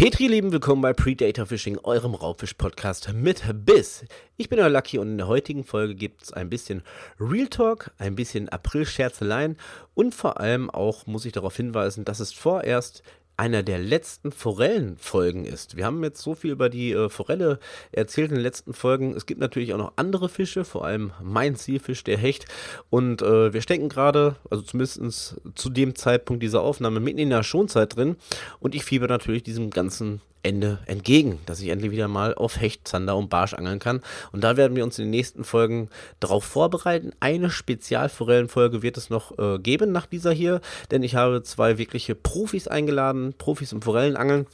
Petri, lieben willkommen bei Predator Fishing, eurem Raubfisch-Podcast mit Biss. Ich bin euer Lucky und in der heutigen Folge gibt es ein bisschen Real Talk, ein bisschen April-Scherzeleien und vor allem auch muss ich darauf hinweisen, dass es vorerst einer der letzten Forellenfolgen ist. Wir haben jetzt so viel über die äh, Forelle erzählt in den letzten Folgen. Es gibt natürlich auch noch andere Fische, vor allem mein Zielfisch, der Hecht. Und äh, wir stecken gerade, also zumindest zu dem Zeitpunkt dieser Aufnahme, mitten in der Schonzeit drin. Und ich fieber natürlich diesem ganzen Ende entgegen, dass ich endlich wieder mal auf Hecht, Zander und Barsch angeln kann. Und da werden wir uns in den nächsten Folgen darauf vorbereiten. Eine Spezialforellenfolge wird es noch äh, geben nach dieser hier, denn ich habe zwei wirkliche Profis eingeladen, Profis im Forellenangeln,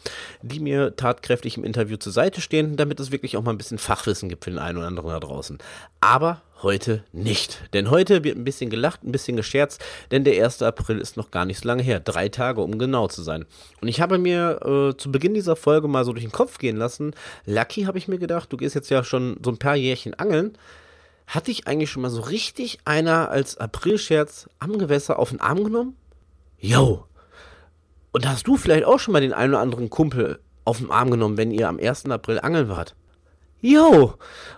die mir tatkräftig im Interview zur Seite stehen, damit es wirklich auch mal ein bisschen Fachwissen gibt für den einen oder anderen da draußen. Aber heute nicht. Denn heute wird ein bisschen gelacht, ein bisschen gescherzt, denn der 1. April ist noch gar nicht so lange her. Drei Tage, um genau zu sein. Und ich habe mir äh, zu Beginn dieser Folge mal so durch den Kopf gehen lassen. Lucky, habe ich mir gedacht, du gehst jetzt ja schon so ein paar Jährchen angeln. Hatte ich eigentlich schon mal so richtig einer als Aprilscherz am Gewässer auf den Arm genommen? Yo! Und hast du vielleicht auch schon mal den einen oder anderen Kumpel auf den Arm genommen, wenn ihr am 1. April angeln wart? Yo!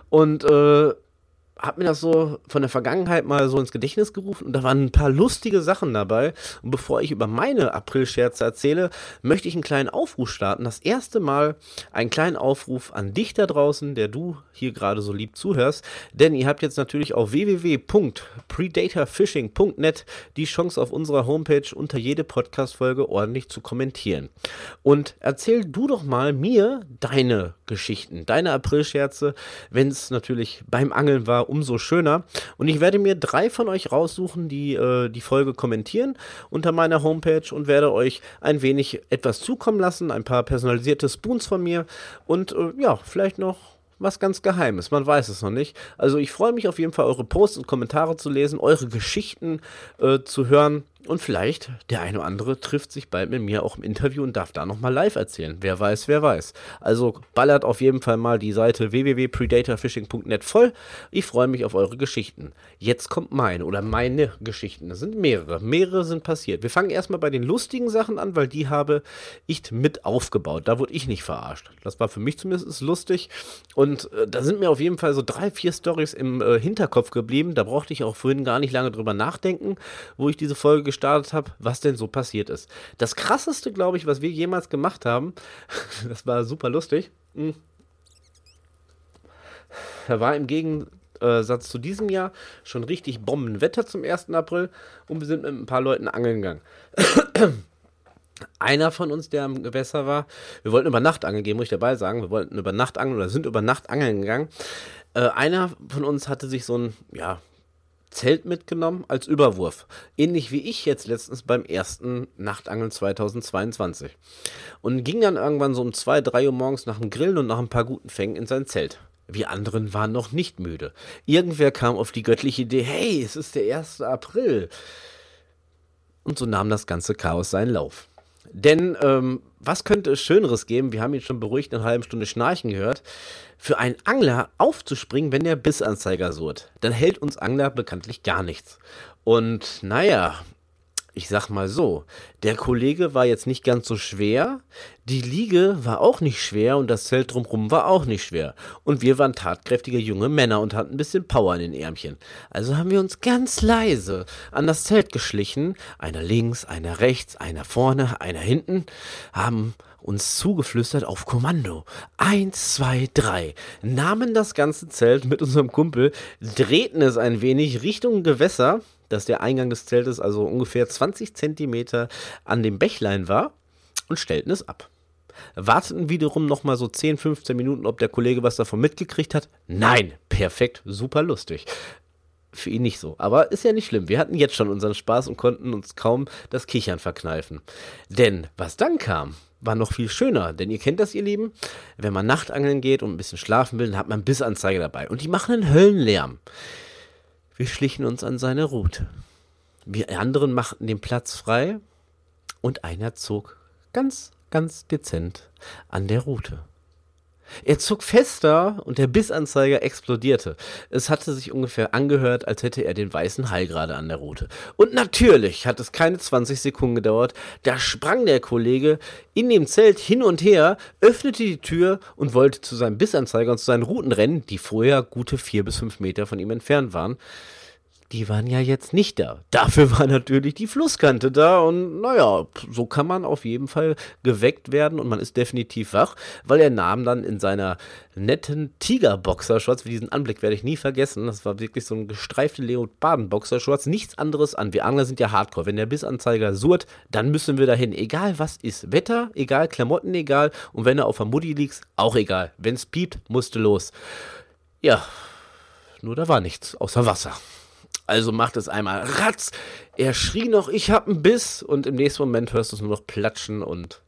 Und äh, habe mir das so von der Vergangenheit mal so ins Gedächtnis gerufen und da waren ein paar lustige Sachen dabei. Und bevor ich über meine April-Scherze erzähle, möchte ich einen kleinen Aufruf starten. Das erste Mal einen kleinen Aufruf an dich da draußen, der du hier gerade so lieb zuhörst. Denn ihr habt jetzt natürlich auf www.predatorfishing.net die Chance auf unserer Homepage unter jede Podcast-Folge ordentlich zu kommentieren. Und erzähl du doch mal mir deine Geschichten, deine April-Scherze, wenn es natürlich beim Angeln war umso schöner. Und ich werde mir drei von euch raussuchen, die äh, die Folge kommentieren unter meiner Homepage und werde euch ein wenig etwas zukommen lassen, ein paar personalisierte Spoons von mir und äh, ja, vielleicht noch was ganz Geheimes. Man weiß es noch nicht. Also ich freue mich auf jeden Fall, eure Posts und Kommentare zu lesen, eure Geschichten äh, zu hören. Und vielleicht der eine oder andere trifft sich bald mit mir auch im Interview und darf da nochmal live erzählen. Wer weiß, wer weiß. Also ballert auf jeden Fall mal die Seite www.predatorfishing.net voll. Ich freue mich auf eure Geschichten. Jetzt kommt meine oder meine Geschichten. Das sind mehrere. Mehrere sind passiert. Wir fangen erstmal bei den lustigen Sachen an, weil die habe ich mit aufgebaut. Da wurde ich nicht verarscht. Das war für mich zumindest lustig. Und äh, da sind mir auf jeden Fall so drei, vier Stories im äh, Hinterkopf geblieben. Da brauchte ich auch vorhin gar nicht lange drüber nachdenken, wo ich diese Folge gestartet habe, was denn so passiert ist. Das krasseste, glaube ich, was wir jemals gemacht haben, das war super lustig. Hm. Da war im Gegensatz zu diesem Jahr schon richtig Bombenwetter zum 1. April und wir sind mit ein paar Leuten angeln gegangen. Einer von uns, der am Gewässer war, wir wollten über Nacht angeln gehen, muss ich dabei sagen. Wir wollten über Nacht angeln oder sind über Nacht angeln gegangen. Äh, einer von uns hatte sich so ein, ja, Zelt mitgenommen als Überwurf. Ähnlich wie ich jetzt letztens beim ersten Nachtangeln 2022. Und ging dann irgendwann so um 2, 3 Uhr morgens nach dem Grillen und nach ein paar guten Fängen in sein Zelt. Wir anderen waren noch nicht müde. Irgendwer kam auf die göttliche Idee, hey, es ist der 1. April. Und so nahm das ganze Chaos seinen Lauf. Denn ähm, was könnte es Schöneres geben? Wir haben ihn schon beruhigt eine halbe Stunde schnarchen gehört. Für einen Angler aufzuspringen, wenn der Bissanzeiger surrt. Dann hält uns Angler bekanntlich gar nichts. Und naja, ich sag mal so, der Kollege war jetzt nicht ganz so schwer, die Liege war auch nicht schwer und das Zelt drumherum war auch nicht schwer. Und wir waren tatkräftige junge Männer und hatten ein bisschen Power in den Ärmchen. Also haben wir uns ganz leise an das Zelt geschlichen, einer links, einer rechts, einer vorne, einer hinten, haben uns zugeflüstert auf Kommando. Eins, zwei, drei. Nahmen das ganze Zelt mit unserem Kumpel, drehten es ein wenig Richtung Gewässer, dass der Eingang des Zeltes also ungefähr 20 Zentimeter an dem Bächlein war und stellten es ab. Warteten wiederum nochmal so 10, 15 Minuten, ob der Kollege was davon mitgekriegt hat. Nein, perfekt, super lustig. Für ihn nicht so. Aber ist ja nicht schlimm. Wir hatten jetzt schon unseren Spaß und konnten uns kaum das Kichern verkneifen. Denn was dann kam, war noch viel schöner. Denn ihr kennt das, ihr Lieben. Wenn man Nachtangeln geht und ein bisschen schlafen will, dann hat man Bissanzeige dabei. Und die machen einen Höllenlärm. Wir schlichen uns an seine Route. Wir anderen machten den Platz frei und einer zog ganz, ganz dezent an der Route. Er zog fester und der Bissanzeiger explodierte. Es hatte sich ungefähr angehört, als hätte er den weißen Hai gerade an der Route. Und natürlich hat es keine 20 Sekunden gedauert. Da sprang der Kollege in dem Zelt hin und her, öffnete die Tür und wollte zu seinem Bissanzeiger und zu seinen Routen rennen, die vorher gute vier bis fünf Meter von ihm entfernt waren die waren ja jetzt nicht da. Dafür war natürlich die Flusskante da und naja, so kann man auf jeden Fall geweckt werden und man ist definitiv wach, weil er nahm dann in seiner netten Tiger-Boxershorts, diesen Anblick werde ich nie vergessen, das war wirklich so ein gestreifte Leoparden-Boxershorts, nichts anderes an. Wir Angler sind ja Hardcore. Wenn der Bissanzeiger surrt, dann müssen wir dahin. Egal was ist. Wetter, egal, Klamotten, egal. Und wenn er auf der Mutti liegt, auch egal. Wenn es piept, musste los. Ja, nur da war nichts außer Wasser. Also macht es einmal ratz. Er schrie noch, ich hab einen Biss. Und im nächsten Moment hörst du es nur noch platschen und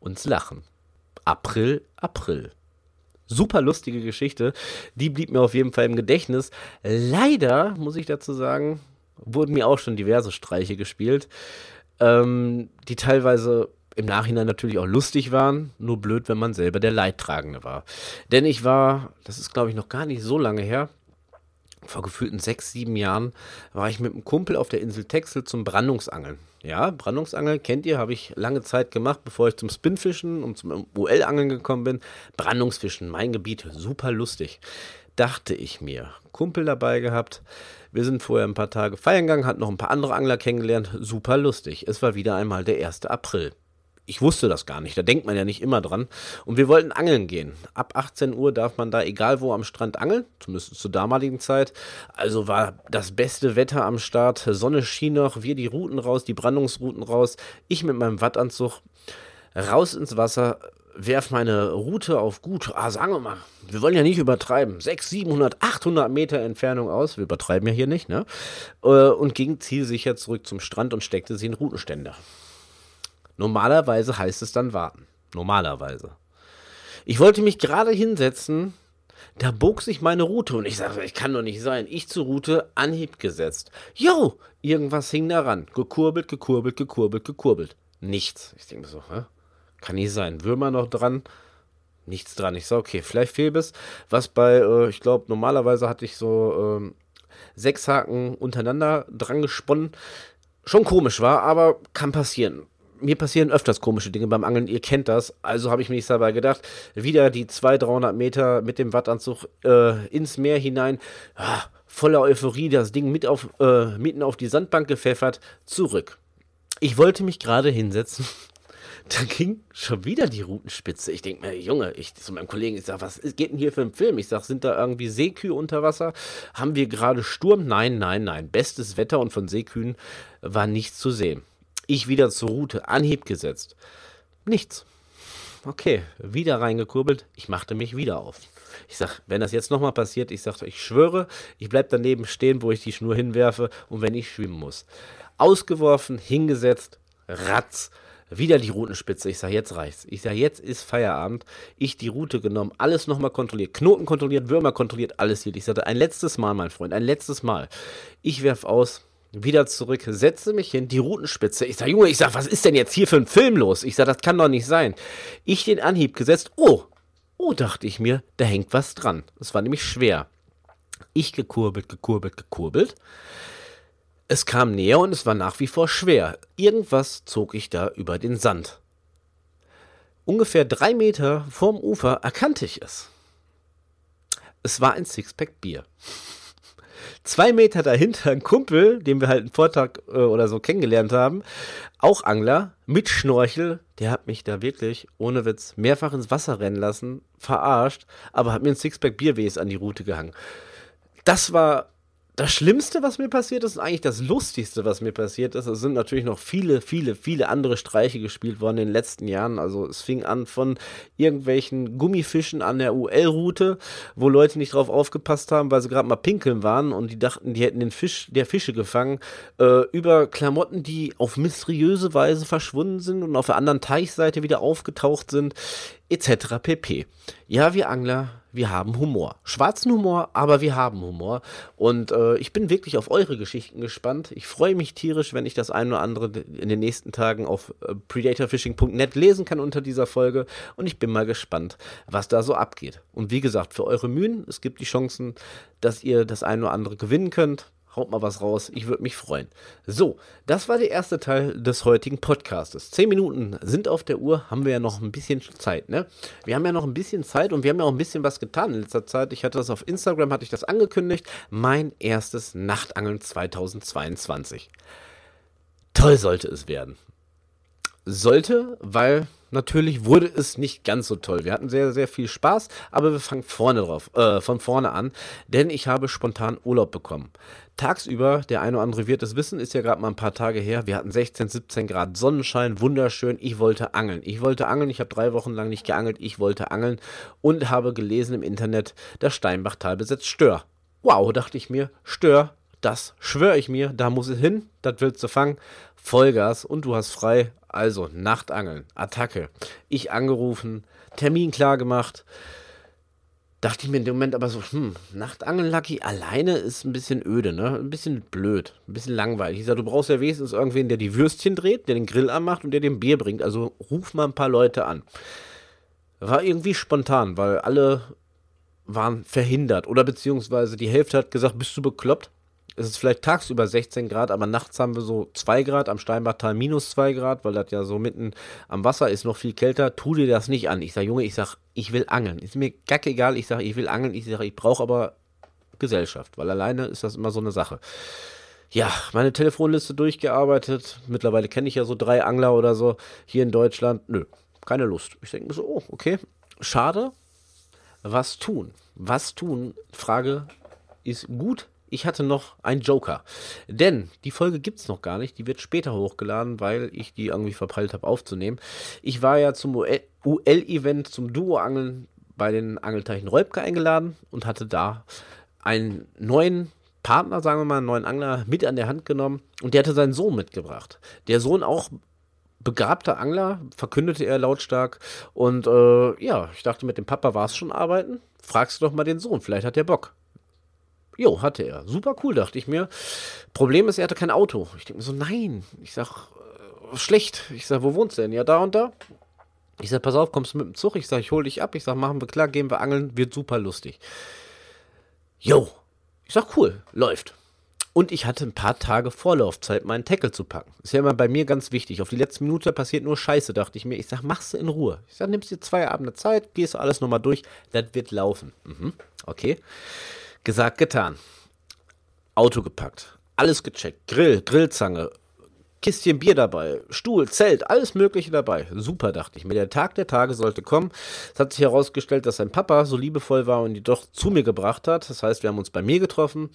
uns lachen. April, April. Super lustige Geschichte. Die blieb mir auf jeden Fall im Gedächtnis. Leider, muss ich dazu sagen, wurden mir auch schon diverse Streiche gespielt, ähm, die teilweise im Nachhinein natürlich auch lustig waren, nur blöd, wenn man selber der Leidtragende war. Denn ich war, das ist glaube ich noch gar nicht so lange her, vor gefühlten sechs, sieben Jahren war ich mit einem Kumpel auf der Insel Texel zum Brandungsangeln. Ja, Brandungsangeln kennt ihr, habe ich lange Zeit gemacht, bevor ich zum Spinfischen und zum UL-Angeln gekommen bin. Brandungsfischen, mein Gebiet, super lustig. Dachte ich mir. Kumpel dabei gehabt. Wir sind vorher ein paar Tage feiern gegangen, hatten noch ein paar andere Angler kennengelernt. Super lustig. Es war wieder einmal der 1. April ich wusste das gar nicht. Da denkt man ja nicht immer dran. Und wir wollten angeln gehen. Ab 18 Uhr darf man da egal wo am Strand angeln, zumindest zur damaligen Zeit. Also war das beste Wetter am Start. Sonne schien noch, wir die Routen raus, die Brandungsrouten raus. Ich mit meinem Wattanzug raus ins Wasser, werf meine Route auf gut, ah, sagen wir mal, wir wollen ja nicht übertreiben, 600, 700, 800 Meter Entfernung aus, wir übertreiben ja hier nicht, ne? Äh, und ging zielsicher zurück zum Strand und steckte sie in Routenständer. Normalerweise heißt es dann warten. Normalerweise. Ich wollte mich gerade hinsetzen, da bog sich meine Route und ich sagte, ich kann doch nicht sein. Ich zur Route, Anhieb gesetzt. Jo, irgendwas hing daran. Gekurbelt, gekurbelt, gekurbelt, gekurbelt. Nichts. Ich denke so, hä? Kann nicht sein. Würmer noch dran? Nichts dran. Ich sage, okay, vielleicht Fehlbiss. Was bei, äh, ich glaube, normalerweise hatte ich so ähm, sechs Haken untereinander dran gesponnen. Schon komisch war, aber kann passieren mir passieren öfters komische Dinge beim Angeln, ihr kennt das. Also habe ich mir nicht dabei gedacht, wieder die 200, 300 Meter mit dem Wattanzug äh, ins Meer hinein. Ah, voller Euphorie, das Ding mit auf, äh, mitten auf die Sandbank gepfeffert, zurück. Ich wollte mich gerade hinsetzen. Da ging schon wieder die Routenspitze. Ich denke mir, Junge, ich zu meinem Kollegen, ich sage, was geht denn hier für ein Film? Ich sage, sind da irgendwie Seekühe unter Wasser? Haben wir gerade Sturm? Nein, nein, nein. Bestes Wetter und von Seekühen war nichts zu sehen. Ich wieder zur Route, Anhieb gesetzt. Nichts. Okay, wieder reingekurbelt. Ich machte mich wieder auf. Ich sag, wenn das jetzt nochmal passiert, ich sag, ich schwöre, ich bleib daneben stehen, wo ich die Schnur hinwerfe und wenn ich schwimmen muss. Ausgeworfen, hingesetzt, ratz, wieder die Routenspitze. Ich sag, jetzt reicht's. Ich sag, jetzt ist Feierabend. Ich die Route genommen, alles nochmal kontrolliert, Knoten kontrolliert, Würmer kontrolliert, alles hier. Ich sagte, ein letztes Mal, mein Freund, ein letztes Mal. Ich werf aus, wieder zurück, setze mich hin, die Routenspitze. Ich sag, Junge, ich sag, was ist denn jetzt hier für ein Film los? Ich sag, das kann doch nicht sein. Ich den Anhieb gesetzt. Oh, oh, dachte ich mir, da hängt was dran. Es war nämlich schwer. Ich gekurbelt, gekurbelt, gekurbelt. Es kam näher und es war nach wie vor schwer. Irgendwas zog ich da über den Sand. Ungefähr drei Meter vorm Ufer erkannte ich es. Es war ein Sixpack Bier zwei Meter dahinter ein Kumpel, den wir halt einen Vortag äh, oder so kennengelernt haben, auch Angler, mit Schnorchel, der hat mich da wirklich, ohne Witz, mehrfach ins Wasser rennen lassen, verarscht, aber hat mir ein Sixpack Bierwes an die Route gehangen. Das war das Schlimmste, was mir passiert ist, und eigentlich das Lustigste, was mir passiert ist, es sind natürlich noch viele, viele, viele andere Streiche gespielt worden in den letzten Jahren. Also es fing an von irgendwelchen Gummifischen an der UL-Route, wo Leute nicht drauf aufgepasst haben, weil sie gerade mal pinkeln waren und die dachten, die hätten den Fisch der Fische gefangen, äh, über Klamotten, die auf mysteriöse Weise verschwunden sind und auf der anderen Teichseite wieder aufgetaucht sind. Etc. pp. Ja, wir Angler, wir haben Humor. Schwarzen Humor, aber wir haben Humor. Und äh, ich bin wirklich auf eure Geschichten gespannt. Ich freue mich tierisch, wenn ich das ein oder andere in den nächsten Tagen auf äh, predatorfishing.net lesen kann unter dieser Folge. Und ich bin mal gespannt, was da so abgeht. Und wie gesagt, für eure Mühen, es gibt die Chancen, dass ihr das ein oder andere gewinnen könnt. Haut mal was raus, ich würde mich freuen. So, das war der erste Teil des heutigen Podcastes. Zehn Minuten sind auf der Uhr, haben wir ja noch ein bisschen Zeit, ne? Wir haben ja noch ein bisschen Zeit und wir haben ja auch ein bisschen was getan in letzter Zeit. Ich hatte das auf Instagram, hatte ich das angekündigt. Mein erstes Nachtangeln 2022. Toll sollte es werden. Sollte, weil natürlich wurde es nicht ganz so toll. Wir hatten sehr, sehr viel Spaß, aber wir fangen vorne drauf, äh, von vorne an, denn ich habe spontan Urlaub bekommen. Tagsüber, der eine oder andere wird es wissen, ist ja gerade mal ein paar Tage her. Wir hatten 16, 17 Grad Sonnenschein, wunderschön. Ich wollte angeln. Ich wollte angeln. Ich habe drei Wochen lang nicht geangelt. Ich wollte angeln und habe gelesen im Internet, das Steinbachtal besetzt Stör. Wow, dachte ich mir, Stör, das schwöre ich mir, da muss es hin, das willst du fangen. Vollgas und du hast frei. Also Nachtangeln, Attacke. Ich angerufen, Termin klar gemacht dachte ich mir in dem Moment aber so, hm, Nachtangeln Lucky alleine ist ein bisschen öde, ne? Ein bisschen blöd, ein bisschen langweilig. Ich sage, du brauchst ja wenigstens irgendwen, der die Würstchen dreht, der den Grill anmacht und der dem Bier bringt. Also ruf mal ein paar Leute an. War irgendwie spontan, weil alle waren verhindert oder beziehungsweise die Hälfte hat gesagt, bist du bekloppt? Es ist vielleicht tagsüber 16 Grad, aber nachts haben wir so 2 Grad, am Steinbachtal minus 2 Grad, weil das ja so mitten am Wasser ist, noch viel kälter. Tu dir das nicht an. Ich sage, Junge, ich sage, ich will angeln. Ist mir egal, ich sage, ich will angeln. Ich sage, ich brauche aber Gesellschaft, weil alleine ist das immer so eine Sache. Ja, meine Telefonliste durchgearbeitet. Mittlerweile kenne ich ja so drei Angler oder so hier in Deutschland. Nö, keine Lust. Ich denke mir so, oh, okay, schade. Was tun? Was tun? Frage ist gut ich hatte noch einen Joker. Denn die Folge gibt es noch gar nicht. Die wird später hochgeladen, weil ich die irgendwie verpeilt habe aufzunehmen. Ich war ja zum UL-Event, zum Duo-Angeln bei den Angelteichen Räubke eingeladen und hatte da einen neuen Partner, sagen wir mal, einen neuen Angler mit an der Hand genommen und der hatte seinen Sohn mitgebracht. Der Sohn auch begabter Angler, verkündete er lautstark. Und äh, ja, ich dachte, mit dem Papa war es schon arbeiten. Fragst du doch mal den Sohn, vielleicht hat er Bock. Jo, hatte er. Super cool, dachte ich mir. Problem ist, er hatte kein Auto. Ich denke mir so, nein. Ich sag, äh, schlecht. Ich sag, wo wohnst du denn? Ja, da und da. Ich sag, pass auf, kommst du mit dem Zug? Ich sag, ich hol dich ab. Ich sag, machen wir klar, gehen wir angeln, wird super lustig. Jo. Ich sag, cool, läuft. Und ich hatte ein paar Tage Vorlaufzeit, meinen Tackle zu packen. Ist ja immer bei mir ganz wichtig. Auf die letzte Minute passiert nur Scheiße, dachte ich mir. Ich sag, machst du in Ruhe. Ich sag, nimmst dir zwei Abende Zeit, gehst alles nochmal durch, das wird laufen. Mhm, okay. Gesagt, getan. Auto gepackt. Alles gecheckt. Grill, Grillzange, Kistchen Bier dabei, Stuhl, Zelt, alles Mögliche dabei. Super, dachte ich mir. Der Tag der Tage sollte kommen. Es hat sich herausgestellt, dass sein Papa so liebevoll war und die doch zu mir gebracht hat. Das heißt, wir haben uns bei mir getroffen.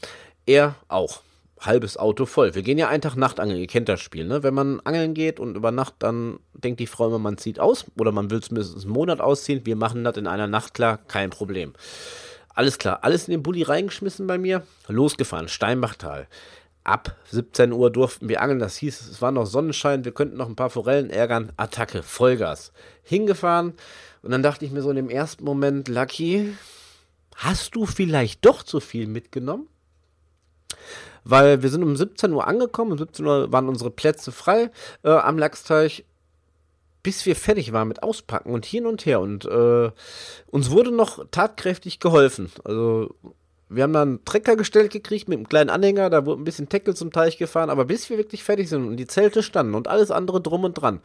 Er auch. Halbes Auto voll. Wir gehen ja einen Tag Nachtangeln. Ihr kennt das Spiel, ne? Wenn man angeln geht und über Nacht, dann denkt die Frau immer, man zieht aus. Oder man will es mindestens einen Monat ausziehen. Wir machen das in einer Nacht klar, kein Problem. Alles klar, alles in den Bulli reingeschmissen bei mir, losgefahren, Steinbachtal. Ab 17 Uhr durften wir angeln, das hieß, es war noch Sonnenschein, wir könnten noch ein paar Forellen ärgern, Attacke, Vollgas. Hingefahren und dann dachte ich mir so in dem ersten Moment, Lucky, hast du vielleicht doch zu viel mitgenommen? Weil wir sind um 17 Uhr angekommen, um 17 Uhr waren unsere Plätze frei äh, am Lachsteich bis wir fertig waren mit Auspacken und hin und her. Und äh, uns wurde noch tatkräftig geholfen. Also wir haben dann einen Trecker gestellt gekriegt mit einem kleinen Anhänger, da wurde ein bisschen Tackle zum Teich gefahren, aber bis wir wirklich fertig sind und die Zelte standen und alles andere drum und dran,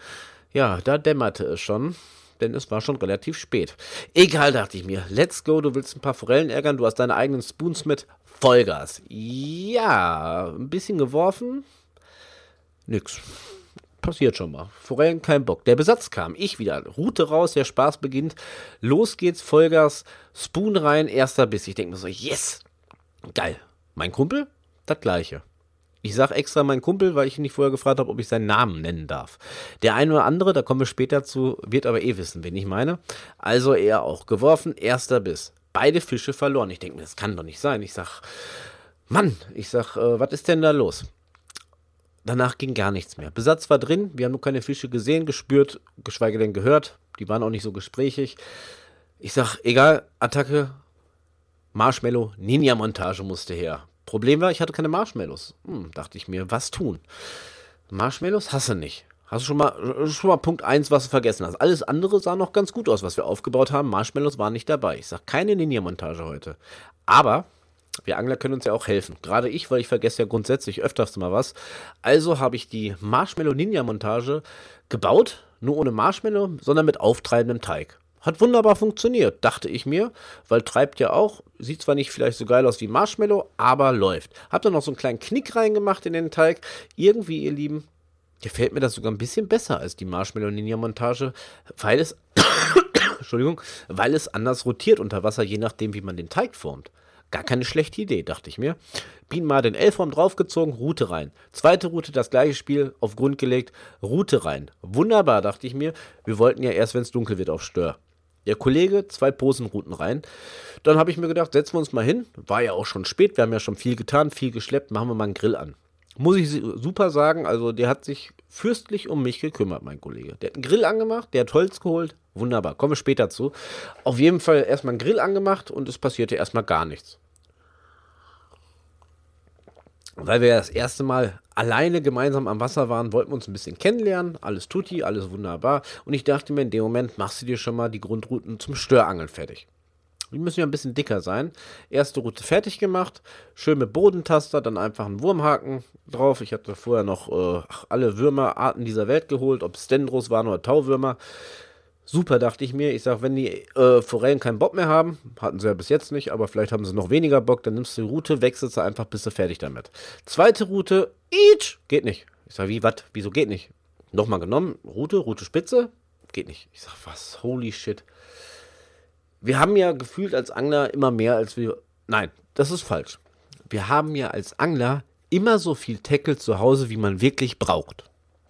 ja, da dämmerte es schon, denn es war schon relativ spät. Egal, dachte ich mir, let's go, du willst ein paar Forellen ärgern, du hast deine eigenen Spoons mit, Vollgas. Ja, ein bisschen geworfen, nix passiert schon mal. Forellen kein Bock. Der Besatz kam, ich wieder. Route raus, der Spaß beginnt. Los geht's, Vollgas, Spoon rein, erster Biss. Ich denke mir so, yes, geil. Mein Kumpel, das gleiche. Ich sage extra mein Kumpel, weil ich ihn nicht vorher gefragt habe, ob ich seinen Namen nennen darf. Der eine oder andere, da kommen wir später zu, wird aber eh wissen, wen ich meine. Also er auch geworfen, erster Biss. Beide Fische verloren. Ich denke mir, das kann doch nicht sein. Ich sag, Mann, ich sag, äh, was ist denn da los? Danach ging gar nichts mehr. Besatz war drin, wir haben nur keine Fische gesehen, gespürt, geschweige denn gehört. Die waren auch nicht so gesprächig. Ich sag, egal, Attacke, Marshmallow, Ninja-Montage musste her. Problem war, ich hatte keine Marshmallows. Hm, dachte ich mir, was tun? Marshmallows hasse nicht. Hast du schon mal, schon mal Punkt 1, was du vergessen hast. Alles andere sah noch ganz gut aus, was wir aufgebaut haben. Marshmallows waren nicht dabei. Ich sag keine Ninja-Montage heute. Aber wir Angler können uns ja auch helfen. Gerade ich, weil ich vergesse ja grundsätzlich öfters mal was. Also habe ich die Marshmallow Ninja Montage gebaut, nur ohne Marshmallow, sondern mit auftreibendem Teig. Hat wunderbar funktioniert, dachte ich mir, weil treibt ja auch, sieht zwar nicht vielleicht so geil aus wie Marshmallow, aber läuft. Hab dann noch so einen kleinen Knick reingemacht in den Teig. Irgendwie, ihr Lieben, gefällt mir das sogar ein bisschen besser als die Marshmallow Ninja Montage, weil es Entschuldigung, weil es anders rotiert unter Wasser, je nachdem, wie man den Teig formt. Gar keine schlechte Idee, dachte ich mir. Bienenmade den L-Form draufgezogen, Route rein. Zweite Route, das gleiche Spiel, auf Grund gelegt, Route rein. Wunderbar, dachte ich mir. Wir wollten ja erst, wenn es dunkel wird, auf Stör. Der Kollege, zwei Posenrouten rein. Dann habe ich mir gedacht, setzen wir uns mal hin. War ja auch schon spät, wir haben ja schon viel getan, viel geschleppt, machen wir mal einen Grill an. Muss ich super sagen, also der hat sich fürstlich um mich gekümmert, mein Kollege. Der hat einen Grill angemacht, der hat Holz geholt. Wunderbar, kommen wir später zu. Auf jeden Fall erstmal einen Grill angemacht und es passierte erstmal gar nichts weil wir das erste Mal alleine gemeinsam am Wasser waren, wollten wir uns ein bisschen kennenlernen. Alles tutti, alles wunderbar. Und ich dachte mir, in dem Moment machst du dir schon mal die Grundrouten zum Störangeln fertig. Die müssen ja ein bisschen dicker sein. Erste Route fertig gemacht, schön mit Bodentaster, dann einfach einen Wurmhaken drauf. Ich hatte vorher noch äh, alle Würmerarten dieser Welt geholt, ob es Dendros waren oder Tauwürmer. Super, dachte ich mir. Ich sage, wenn die äh, Forellen keinen Bock mehr haben, hatten sie ja bis jetzt nicht, aber vielleicht haben sie noch weniger Bock, dann nimmst du die Route, wechselst du einfach, bist du fertig damit. Zweite Route, each, geht nicht. Ich sage, wie, was, wieso geht nicht? Nochmal genommen, Route, Route Spitze, geht nicht. Ich sage, was, holy shit. Wir haben ja gefühlt als Angler immer mehr als wir, nein, das ist falsch. Wir haben ja als Angler immer so viel Tackle zu Hause, wie man wirklich braucht.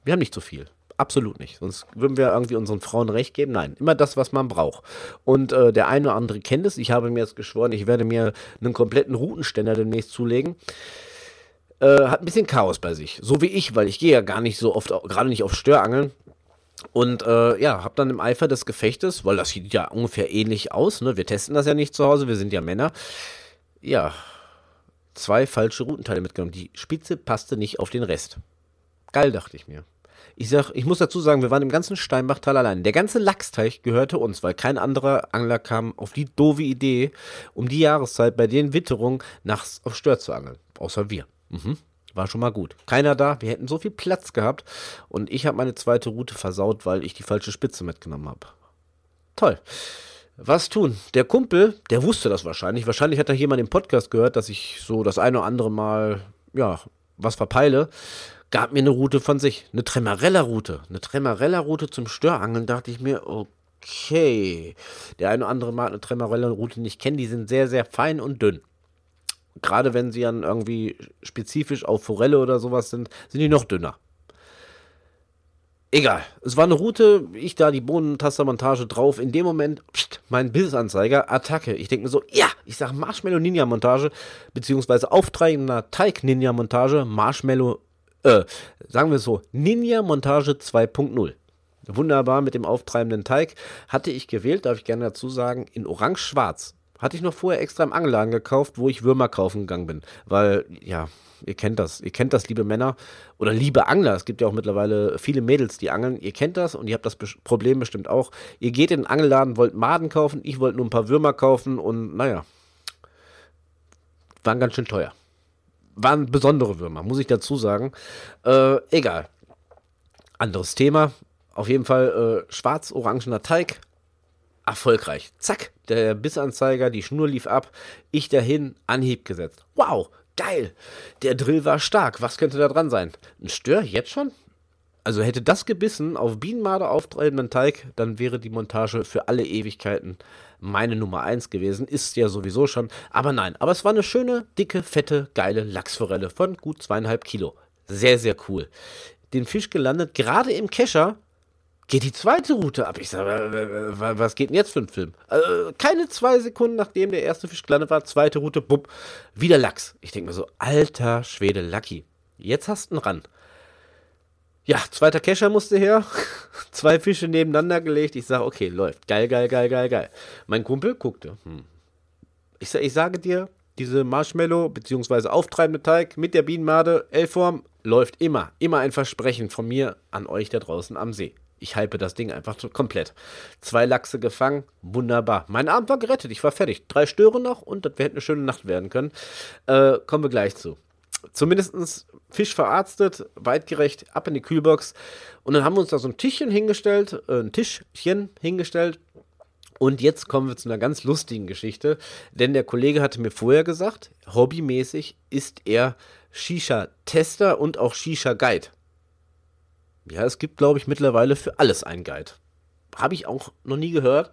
Wir haben nicht so viel. Absolut nicht. Sonst würden wir irgendwie unseren Frauen recht geben. Nein, immer das, was man braucht. Und äh, der eine oder andere kennt es. Ich habe mir jetzt geschworen, ich werde mir einen kompletten Routenständer demnächst zulegen. Äh, hat ein bisschen Chaos bei sich. So wie ich, weil ich gehe ja gar nicht so oft, gerade nicht auf Störangeln. Und äh, ja, habe dann im Eifer des Gefechtes, weil das sieht ja ungefähr ähnlich aus, ne? wir testen das ja nicht zu Hause, wir sind ja Männer, ja, zwei falsche Routenteile mitgenommen. Die Spitze passte nicht auf den Rest. Geil, dachte ich mir. Ich sag, ich muss dazu sagen, wir waren im ganzen Steinbachtal allein. Der ganze Lachsteich gehörte uns, weil kein anderer Angler kam auf die doofe Idee, um die Jahreszeit bei den Witterungen nachts auf Stör zu angeln. Außer wir. Mhm. War schon mal gut. Keiner da, wir hätten so viel Platz gehabt und ich habe meine zweite Route versaut, weil ich die falsche Spitze mitgenommen habe. Toll. Was tun? Der Kumpel, der wusste das wahrscheinlich. Wahrscheinlich hat er jemand im Podcast gehört, dass ich so das eine oder andere Mal, ja, was verpeile gab mir eine Route von sich, eine Tremarella-Route. Eine Tremarella-Route zum Störangeln, dachte ich mir, okay. Der eine oder andere mag eine Tremarella-Route nicht kennen, die sind sehr, sehr fein und dünn. Gerade wenn sie dann irgendwie spezifisch auf Forelle oder sowas sind, sind die noch dünner. Egal. Es war eine Route, ich da die Bohnentastermontage drauf. In dem Moment, pst, mein Bildanzeiger, Attacke. Ich denke mir so, ja, ich sage Marshmallow Ninja Montage, beziehungsweise auftreibender Teig Ninja Montage, Marshmallow äh, sagen wir so, Ninja Montage 2.0. Wunderbar mit dem auftreibenden Teig. Hatte ich gewählt, darf ich gerne dazu sagen, in orange-schwarz. Hatte ich noch vorher extra im Angeladen gekauft, wo ich Würmer kaufen gegangen bin. Weil, ja, ihr kennt das. Ihr kennt das, liebe Männer oder liebe Angler. Es gibt ja auch mittlerweile viele Mädels, die angeln. Ihr kennt das und ihr habt das Problem bestimmt auch. Ihr geht in den Angelladen, wollt Maden kaufen. Ich wollte nur ein paar Würmer kaufen und naja, waren ganz schön teuer waren besondere Würmer, muss ich dazu sagen. Äh, egal. Anderes Thema. Auf jeden Fall äh, schwarz-orangener Teig. Erfolgreich. Zack, der Bissanzeiger, die Schnur lief ab. Ich dahin, Anhieb gesetzt. Wow, geil. Der Drill war stark. Was könnte da dran sein? Ein Stör jetzt schon? Also hätte das gebissen auf Bienenmade auftreibenden Teig, dann wäre die Montage für alle Ewigkeiten meine Nummer 1 gewesen. Ist ja sowieso schon. Aber nein, aber es war eine schöne, dicke, fette, geile Lachsforelle von gut zweieinhalb Kilo. Sehr, sehr cool. Den Fisch gelandet, gerade im Kescher, geht die zweite Route ab. Ich sage, was geht denn jetzt für ein Film? Also, keine zwei Sekunden nachdem der erste Fisch gelandet war, zweite Route, bupp, wieder Lachs. Ich denke mir so, alter Schwede, Lucky. Jetzt hast du ihn ran. Ja, zweiter Kescher musste her. Zwei Fische nebeneinander gelegt. Ich sage, okay, läuft. Geil, geil, geil, geil, geil. Mein Kumpel guckte. Hm. Ich, ich sage dir, diese Marshmallow bzw. auftreibende Teig mit der Bienenmade L-Form läuft immer. Immer ein Versprechen von mir an euch da draußen am See. Ich hype das Ding einfach komplett. Zwei Lachse gefangen, wunderbar. Mein Abend war gerettet, ich war fertig. Drei Störe noch und das hätte eine schöne Nacht werden können. Äh, kommen wir gleich zu. Zumindest Fisch verarztet, weitgerecht, ab in die Kühlbox. Und dann haben wir uns da so ein Tischchen hingestellt, äh, ein Tischchen hingestellt. Und jetzt kommen wir zu einer ganz lustigen Geschichte, denn der Kollege hatte mir vorher gesagt, hobbymäßig ist er Shisha-Tester und auch Shisha-Guide. Ja, es gibt, glaube ich, mittlerweile für alles einen Guide. Habe ich auch noch nie gehört.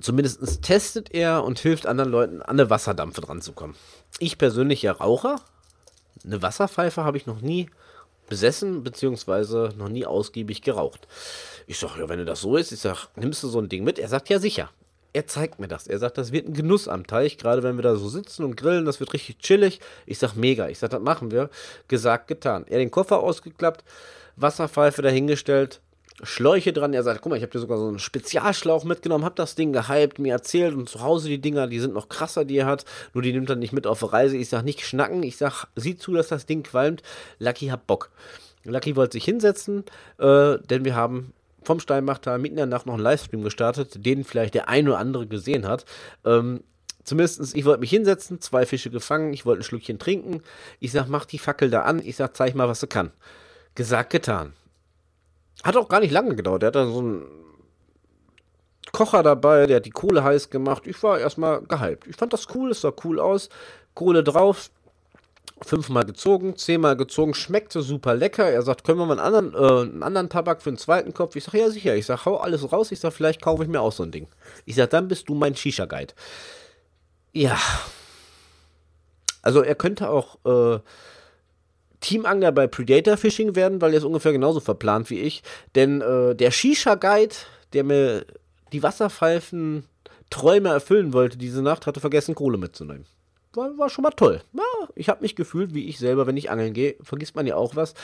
Zumindest testet er und hilft anderen Leuten, an eine Wasserdampfe dran zu kommen. Ich persönlich ja Raucher. Eine Wasserpfeife habe ich noch nie besessen, beziehungsweise noch nie ausgiebig geraucht. Ich sage, ja, wenn das so ist, ich sage, nimmst du so ein Ding mit? Er sagt, ja, sicher. Er zeigt mir das. Er sagt, das wird ein Genuss am Teich, gerade wenn wir da so sitzen und grillen, das wird richtig chillig. Ich sage, mega. Ich sage, das machen wir. Gesagt, getan. Er den Koffer ausgeklappt, Wasserpfeife dahingestellt, Schläuche dran. Er sagt, guck mal, ich habe dir sogar so einen Spezialschlauch mitgenommen, habe das Ding gehypt, mir erzählt und zu Hause die Dinger, die sind noch krasser, die er hat. Nur die nimmt er nicht mit auf Reise. Ich sage, nicht schnacken. Ich sage, sieh zu, dass das Ding qualmt. Lucky hat Bock. Lucky wollte sich hinsetzen, äh, denn wir haben vom Steinmachtal mitten in der Nacht noch einen Livestream gestartet, den vielleicht der ein oder andere gesehen hat. Ähm, Zumindest, ich wollte mich hinsetzen, zwei Fische gefangen, ich wollte ein Schlückchen trinken. Ich sag, mach die Fackel da an. Ich sag, zeig mal, was du kann. Gesagt, getan. Hat auch gar nicht lange gedauert. Der hat da so einen Kocher dabei, der hat die Kohle heiß gemacht. Ich war erstmal gehypt. Ich fand das cool, es sah cool aus. Kohle drauf, fünfmal gezogen, zehnmal gezogen, schmeckte super lecker. Er sagt, können wir mal einen anderen, äh, einen anderen Tabak für den zweiten Kopf? Ich sage, ja sicher. Ich sage, hau alles raus. Ich sage, vielleicht kaufe ich mir auch so ein Ding. Ich sage, dann bist du mein Shisha-Guide. Ja. Also er könnte auch äh, Teamangler bei Predator Fishing werden, weil er ist ungefähr genauso verplant wie ich. Denn äh, der Shisha-Guide, der mir die Wasserpfeifen Träume erfüllen wollte diese Nacht, hatte vergessen, Kohle mitzunehmen. War, war schon mal toll. Ja, ich habe mich gefühlt, wie ich selber, wenn ich angeln gehe, vergisst man ja auch was.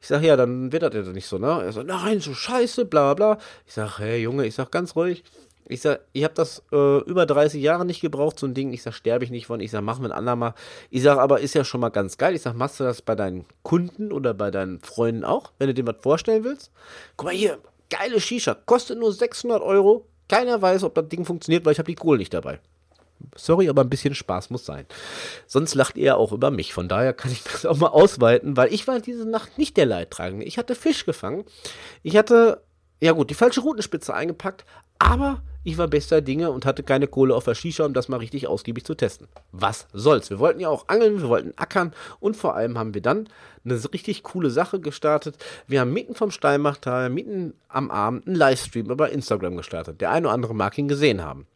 Ich sage, ja, dann wird das ja nicht so, ne? Er sagt, nein, so scheiße, bla bla. Ich sage, hey Junge, ich sag ganz ruhig, ich sag, ich habe das äh, über 30 Jahre nicht gebraucht, so ein Ding. Ich sag, sterbe ich nicht von. Ich sag, machen wir ein andermal. Ich sag, aber ist ja schon mal ganz geil. Ich sag, machst du das bei deinen Kunden oder bei deinen Freunden auch, wenn du dir was vorstellen willst? Guck mal hier, geile Shisha, kostet nur 600 Euro. Keiner weiß, ob das Ding funktioniert, weil ich habe die Kohle nicht dabei. Sorry, aber ein bisschen Spaß muss sein. Sonst lacht ihr auch über mich. Von daher kann ich das auch mal ausweiten, weil ich war diese Nacht nicht der Leidtragende. Ich hatte Fisch gefangen. Ich hatte, ja gut, die falsche Rutenspitze eingepackt, aber ich war bester Dinge und hatte keine Kohle auf der Shisha, um das mal richtig ausgiebig zu testen. Was soll's? Wir wollten ja auch angeln, wir wollten ackern und vor allem haben wir dann eine richtig coole Sache gestartet. Wir haben mitten vom Steinmachtal, mitten am Abend einen Livestream über Instagram gestartet. Der eine oder andere mag ihn gesehen haben.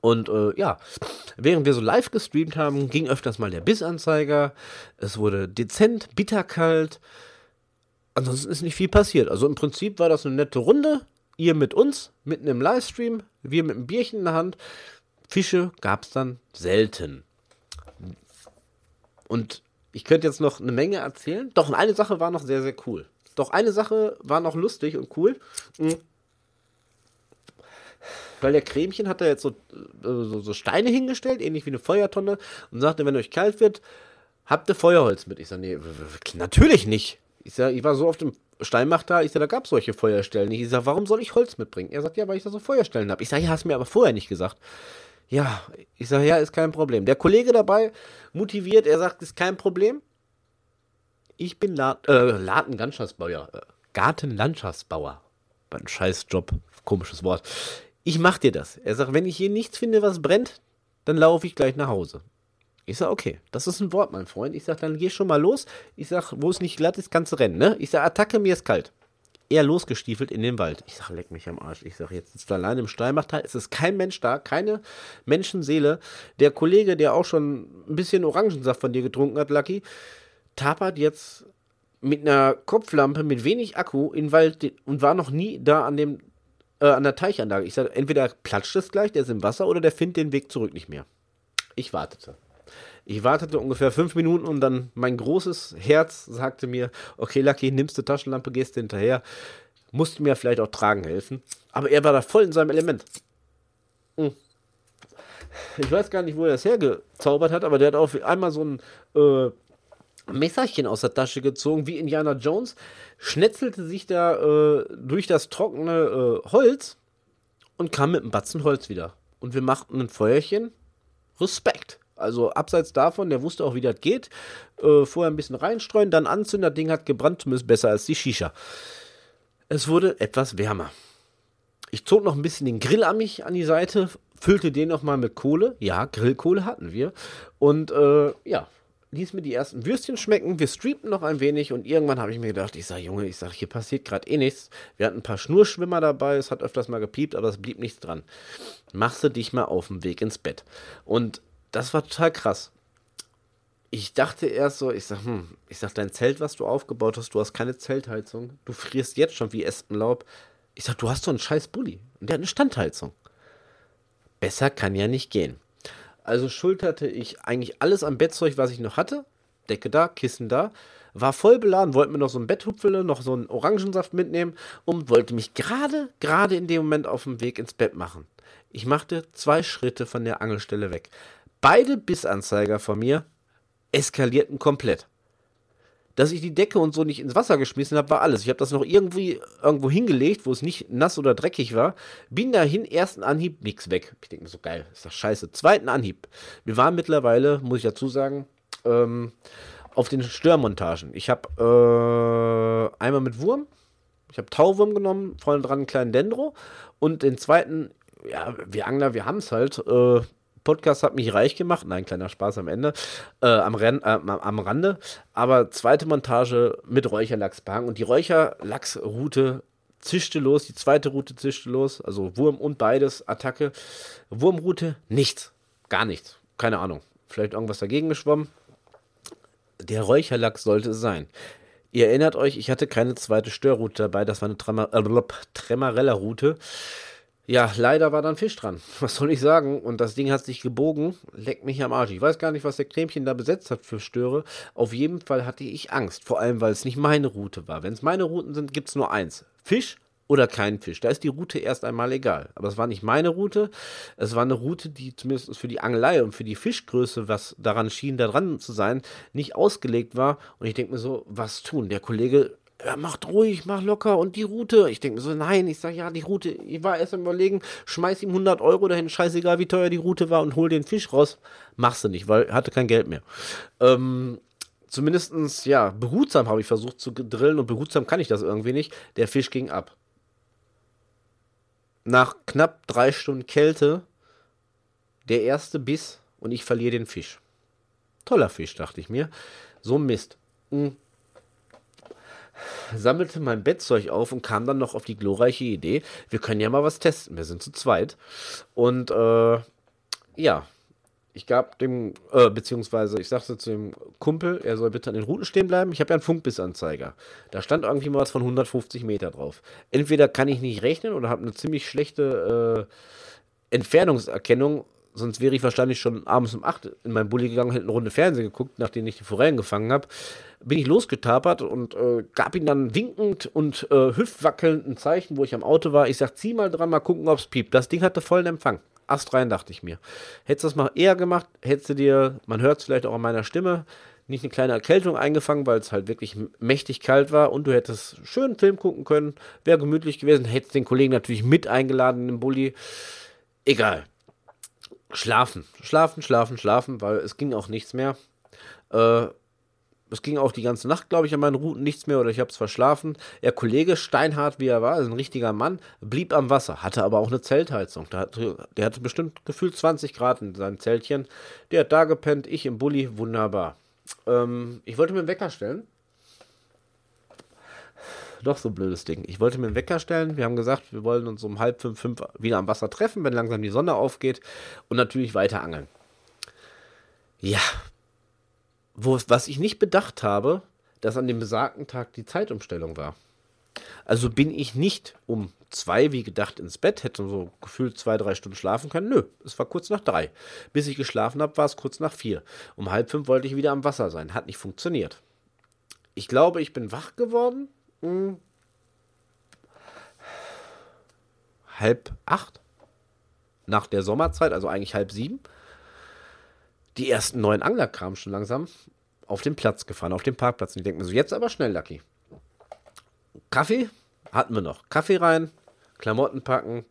Und äh, ja, während wir so live gestreamt haben, ging öfters mal der Bissanzeiger. Es wurde dezent, bitterkalt. Ansonsten ist nicht viel passiert. Also im Prinzip war das eine nette Runde. Ihr mit uns, mitten im Livestream, wir mit einem Bierchen in der Hand. Fische gab es dann selten. Und ich könnte jetzt noch eine Menge erzählen. Doch eine Sache war noch sehr, sehr cool. Doch eine Sache war noch lustig und cool. Mhm. Weil der Cremchen hat da jetzt so, äh, so, so, Steine hingestellt, ähnlich wie eine Feuertonne, und sagte, wenn euch kalt wird, habt ihr Feuerholz mit. Ich sage, nee, natürlich nicht. Ich sage, ich war so auf dem Steinmachtal, ich sage, da gab es solche Feuerstellen. Ich sage, warum soll ich Holz mitbringen? Er sagt, ja, weil ich da so Feuerstellen habe. Ich sage, ja, hast mir aber vorher nicht gesagt. Ja, ich sage, ja, ist kein Problem. Der Kollege dabei motiviert, er sagt, ist kein Problem. Ich bin La äh, Gartenlandschaftsbauer. Äh, Gartenlandschaftsbauer. Ein Scheißjob, komisches Wort. Ich mach dir das. Er sagt, wenn ich hier nichts finde, was brennt, dann laufe ich gleich nach Hause. Ich sag, okay, das ist ein Wort, mein Freund. Ich sag, dann geh schon mal los. Ich sag, wo es nicht glatt ist, kannst du rennen, ne? Ich sag, Attacke, mir ist kalt. Er losgestiefelt in den Wald. Ich sag, leck mich am Arsch. Ich sag, jetzt sitzt du allein im Steinmachtal. Es ist kein Mensch da, keine Menschenseele. Der Kollege, der auch schon ein bisschen Orangensaft von dir getrunken hat, Lucky, tapert jetzt mit einer Kopflampe mit wenig Akku in den Wald und war noch nie da an dem äh, an der Teichanlage. Ich sage, entweder platscht es gleich, der ist im Wasser, oder der findet den Weg zurück nicht mehr. Ich wartete. Ich wartete ungefähr fünf Minuten und dann mein großes Herz sagte mir, okay, Lucky, nimmst du Taschenlampe, gehst hinterher. Musste mir vielleicht auch tragen helfen. Aber er war da voll in seinem Element. Hm. Ich weiß gar nicht, wo er das hergezaubert hat, aber der hat auf einmal so ein äh, Messerchen aus der Tasche gezogen, wie Indiana Jones, schnetzelte sich da äh, durch das trockene äh, Holz und kam mit einem Batzen Holz wieder. Und wir machten ein Feuerchen. Respekt. Also abseits davon, der wusste auch, wie das geht. Äh, vorher ein bisschen reinstreuen, dann anzünden. Das Ding hat gebrannt, zumindest besser als die Shisha. Es wurde etwas wärmer. Ich zog noch ein bisschen den Grill an mich an die Seite, füllte den nochmal mit Kohle. Ja, Grillkohle hatten wir. Und äh, ja, ließ mir die ersten Würstchen schmecken. Wir streamten noch ein wenig und irgendwann habe ich mir gedacht, ich sage, Junge, ich sage, hier passiert gerade eh nichts. Wir hatten ein paar Schnurschwimmer dabei, es hat öfters mal gepiept, aber es blieb nichts dran. Machst du dich mal auf den Weg ins Bett. Und das war total krass. Ich dachte erst so, ich sag, hm, ich sag, dein Zelt, was du aufgebaut hast, du hast keine Zeltheizung. Du frierst jetzt schon wie Espenlaub. Ich sag, du hast doch einen scheiß Bulli. Und der hat eine Standheizung. Besser kann ja nicht gehen. Also schulterte ich eigentlich alles am Bettzeug, was ich noch hatte. Decke da, Kissen da. War voll beladen, wollte mir noch so ein Betthupfele, noch so einen Orangensaft mitnehmen und wollte mich gerade, gerade in dem Moment auf dem Weg ins Bett machen. Ich machte zwei Schritte von der Angelstelle weg. Beide Bissanzeiger von mir eskalierten komplett dass ich die Decke und so nicht ins Wasser geschmissen habe, war alles. Ich habe das noch irgendwie irgendwo hingelegt, wo es nicht nass oder dreckig war. Bin dahin, ersten Anhieb, nichts weg. Ich denke mir so, geil, ist das scheiße. Zweiten Anhieb. Wir waren mittlerweile, muss ich dazu sagen, ähm, auf den Störmontagen. Ich habe äh, einmal mit Wurm, ich habe Tauwurm genommen, vorne dran einen kleinen Dendro und den zweiten, ja, wir Angler, wir haben es halt, äh, Podcast hat mich reich gemacht. Nein, kleiner Spaß am Ende, äh, am, Ren, äh, am Rande. Aber zweite Montage mit Räucherlachsbahn und die Räucherlachsroute zischte los, die zweite Route zischte los, also Wurm und beides, Attacke. Wurmroute, nichts, gar nichts, keine Ahnung. Vielleicht irgendwas dagegen geschwommen. Der Räucherlachs sollte es sein. Ihr erinnert euch, ich hatte keine zweite Störroute dabei, das war eine äh, Tremarella-Route. Ja, leider war da ein Fisch dran. Was soll ich sagen? Und das Ding hat sich gebogen. Leckt mich am Arsch. Ich weiß gar nicht, was der Cremchen da besetzt hat für Störe. Auf jeden Fall hatte ich Angst. Vor allem, weil es nicht meine Route war. Wenn es meine Routen sind, gibt es nur eins. Fisch oder kein Fisch. Da ist die Route erst einmal egal. Aber es war nicht meine Route. Es war eine Route, die zumindest für die Angelei und für die Fischgröße, was daran schien, da dran zu sein, nicht ausgelegt war. Und ich denke mir so, was tun? Der Kollege ja, macht ruhig, mach locker und die Route. Ich denke mir so, nein, ich sage ja, die Route, ich war erst am überlegen, schmeiß ihm 100 Euro dahin, scheißegal wie teuer die Route war und hol den Fisch raus. Machst du nicht, weil hatte kein Geld mehr. Ähm, zumindestens ja, behutsam habe ich versucht zu drillen und behutsam kann ich das irgendwie nicht. Der Fisch ging ab. Nach knapp drei Stunden Kälte der erste Biss und ich verliere den Fisch. Toller Fisch, dachte ich mir. So Mist. Hm sammelte mein Bettzeug auf und kam dann noch auf die glorreiche Idee, wir können ja mal was testen. Wir sind zu zweit. Und äh, ja, ich gab dem, äh, beziehungsweise ich sagte zu dem Kumpel, er soll bitte an den Routen stehen bleiben. Ich habe ja einen Funkbissanzeiger. Da stand irgendwie mal was von 150 Meter drauf. Entweder kann ich nicht rechnen oder habe eine ziemlich schlechte äh, Entfernungserkennung sonst wäre ich wahrscheinlich schon abends um 8 in meinen Bulli gegangen, hätte eine Runde Fernsehen geguckt, nachdem ich die Forellen gefangen habe. Bin ich losgetapert und äh, gab ihm dann winkend und äh, hüftwackelnd ein Zeichen, wo ich am Auto war. Ich sag, zieh mal dran, mal gucken, ob's piept. Das Ding hatte vollen Empfang. Ast rein, dachte ich mir. Hättest du das mal eher gemacht, hättest du dir, man hört es vielleicht auch an meiner Stimme, nicht eine kleine Erkältung eingefangen, weil es halt wirklich mächtig kalt war und du hättest schön Film gucken können, wäre gemütlich gewesen, hättest den Kollegen natürlich mit eingeladen in den Bulli. Egal, Schlafen, schlafen, schlafen, schlafen, weil es ging auch nichts mehr. Äh, es ging auch die ganze Nacht, glaube ich, an meinen Routen nichts mehr oder ich habe es verschlafen. Der Kollege, steinhart wie er war, ist ein richtiger Mann, blieb am Wasser, hatte aber auch eine Zeltheizung. Der hatte, der hatte bestimmt gefühlt 20 Grad in seinem Zeltchen. Der hat da gepennt, ich im Bulli, wunderbar. Ähm, ich wollte mir einen Wecker stellen doch so ein blödes Ding. Ich wollte mir einen Wecker stellen. Wir haben gesagt, wir wollen uns um halb fünf, fünf wieder am Wasser treffen, wenn langsam die Sonne aufgeht. Und natürlich weiter angeln. Ja. Wo, was ich nicht bedacht habe, dass an dem besagten Tag die Zeitumstellung war. Also bin ich nicht um zwei, wie gedacht, ins Bett, hätte so gefühlt zwei, drei Stunden schlafen können. Nö, es war kurz nach drei. Bis ich geschlafen habe, war es kurz nach vier. Um halb fünf wollte ich wieder am Wasser sein. Hat nicht funktioniert. Ich glaube, ich bin wach geworden. Hm. Halb acht. Nach der Sommerzeit, also eigentlich halb sieben. Die ersten neuen Angler kamen schon langsam auf den Platz gefahren, auf den Parkplatz. Und ich denke mir so, jetzt aber schnell, Lucky. Kaffee hatten wir noch. Kaffee rein, Klamotten packen.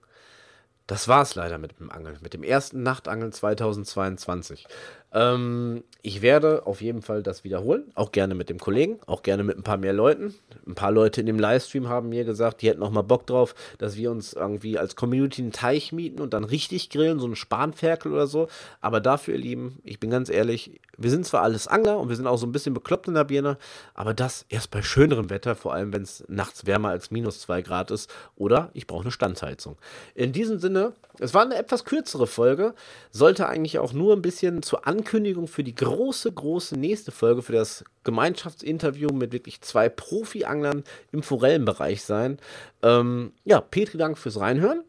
Das war es leider mit dem Angeln, mit dem ersten Nachtangeln 2022. Ähm, ich werde auf jeden Fall das wiederholen, auch gerne mit dem Kollegen, auch gerne mit ein paar mehr Leuten. Ein paar Leute in dem Livestream haben mir gesagt, die hätten noch mal Bock drauf, dass wir uns irgendwie als Community einen Teich mieten und dann richtig grillen, so einen Spanferkel oder so. Aber dafür, ihr Lieben, ich bin ganz ehrlich, wir sind zwar alles Angler und wir sind auch so ein bisschen bekloppt in der Birne, aber das erst bei schönerem Wetter, vor allem wenn es nachts wärmer als minus zwei Grad ist oder ich brauche eine Standheizung. In diesem Sinne, es war eine etwas kürzere Folge, sollte eigentlich auch nur ein bisschen zur Ankündigung für die große, große nächste Folge, für das Gemeinschaftsinterview mit wirklich zwei Profi-Anglern im Forellenbereich sein. Ähm, ja, Petri, Dank fürs Reinhören.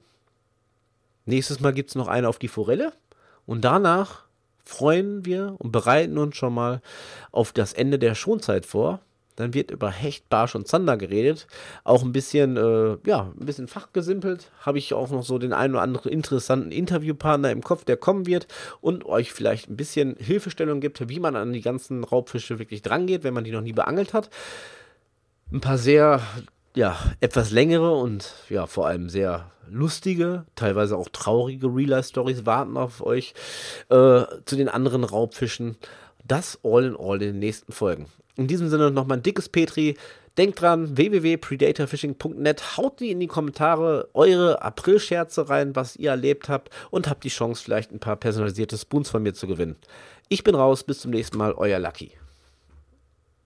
Nächstes Mal gibt es noch eine auf die Forelle. Und danach freuen wir und bereiten uns schon mal auf das Ende der Schonzeit vor. Dann wird über Hecht, Barsch und Zander geredet. Auch ein bisschen, äh, ja, ein bisschen fachgesimpelt. Habe ich auch noch so den einen oder anderen interessanten Interviewpartner im Kopf, der kommen wird und euch vielleicht ein bisschen Hilfestellung gibt, wie man an die ganzen Raubfische wirklich drangeht, wenn man die noch nie beangelt hat. Ein paar sehr, ja, etwas längere und ja, vor allem sehr lustige, teilweise auch traurige Real-Life-Stories warten auf euch äh, zu den anderen Raubfischen. Das all in all in den nächsten Folgen. In diesem Sinne nochmal ein dickes Petri. Denkt dran, www.predatorfishing.net. Haut die in die Kommentare eure April-Scherze rein, was ihr erlebt habt und habt die Chance, vielleicht ein paar personalisierte Spoons von mir zu gewinnen. Ich bin raus, bis zum nächsten Mal, euer Lucky.